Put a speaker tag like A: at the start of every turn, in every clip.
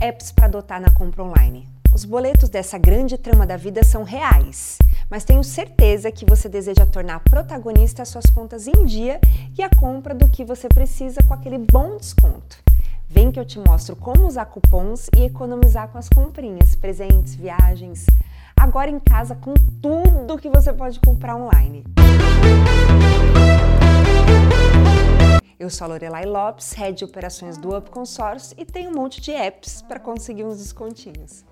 A: Apps para adotar na compra online. Os boletos dessa grande trama da vida são reais, mas tenho certeza que você deseja tornar protagonista as suas contas em dia e a compra do que você precisa com aquele bom desconto. Vem que eu te mostro como usar cupons e economizar com as comprinhas, presentes, viagens. Agora em casa com tudo que você pode comprar online. Eu sou a Lorelai Lopes, Head de Operações do Up Consórcio e tenho um monte de apps para conseguir uns descontinhos.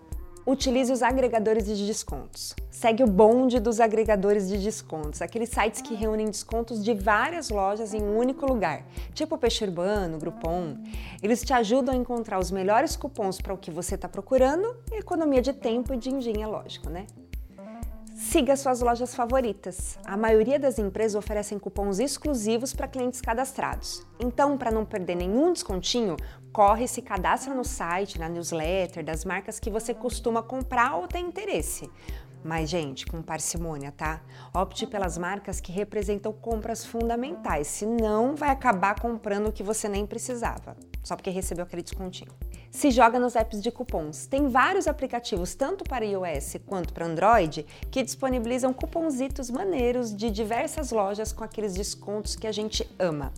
A: Utilize os agregadores de descontos. Segue o bonde dos agregadores de descontos, aqueles sites que reúnem descontos de várias lojas em um único lugar, tipo Peixe Urbano, Groupon. Eles te ajudam a encontrar os melhores cupons para o que você está procurando e economia de tempo e din-din, é lógico, né? Siga suas lojas favoritas. A maioria das empresas oferecem cupons exclusivos para clientes cadastrados. Então, para não perder nenhum descontinho, corre e se cadastra no site, na newsletter das marcas que você costuma comprar ou tem interesse. Mas, gente, com parcimônia, tá? Opte pelas marcas que representam compras fundamentais, senão vai acabar comprando o que você nem precisava, só porque recebeu aquele descontinho se joga nos apps de cupons. Tem vários aplicativos, tanto para iOS quanto para Android, que disponibilizam cuponzitos maneiros de diversas lojas com aqueles descontos que a gente ama.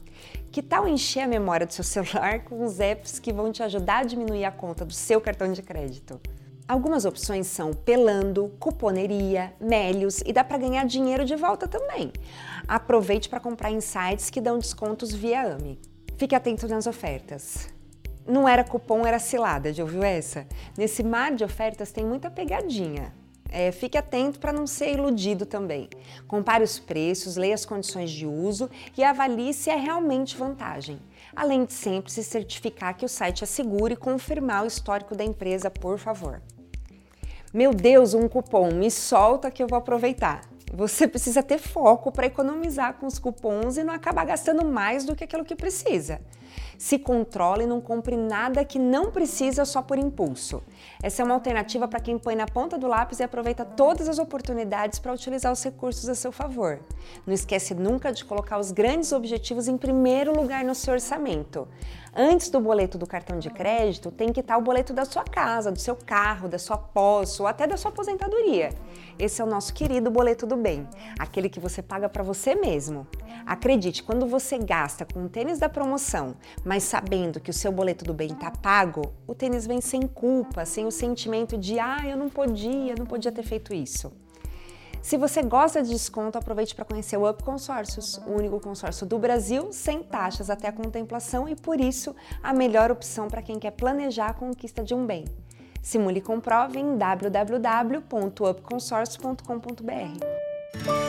A: Que tal encher a memória do seu celular com os apps que vão te ajudar a diminuir a conta do seu cartão de crédito? Algumas opções são Pelando, Cuponeria, Melios e dá para ganhar dinheiro de volta também. Aproveite para comprar em sites que dão descontos via AMI. Fique atento nas ofertas não era cupom, era cilada, já ouviu essa? Nesse mar de ofertas tem muita pegadinha. É, fique atento para não ser iludido também. Compare os preços, leia as condições de uso e avalie se é realmente vantagem. Além de sempre se certificar que o site é seguro e confirmar o histórico da empresa, por favor. Meu Deus, um cupom, me solta que eu vou aproveitar. Você precisa ter foco para economizar com os cupons e não acabar gastando mais do que aquilo que precisa. Se controle e não compre nada que não precisa só por impulso. Essa é uma alternativa para quem põe na ponta do lápis e aproveita todas as oportunidades para utilizar os recursos a seu favor. Não esquece nunca de colocar os grandes objetivos em primeiro lugar no seu orçamento. Antes do boleto do cartão de crédito, tem que estar o boleto da sua casa, do seu carro, da sua posse ou até da sua aposentadoria. Esse é o nosso querido boleto do bem, aquele que você paga para você mesmo. Acredite, quando você gasta com o tênis da promoção, mas sabendo que o seu boleto do bem está pago, o tênis vem sem culpa, sem o sentimento de ah, eu não podia, não podia ter feito isso. Se você gosta de desconto, aproveite para conhecer o Up Consórcios, o único consórcio do Brasil sem taxas até a contemplação e por isso a melhor opção para quem quer planejar a conquista de um bem. Simule e comprove em www.upconsórcio.com.br.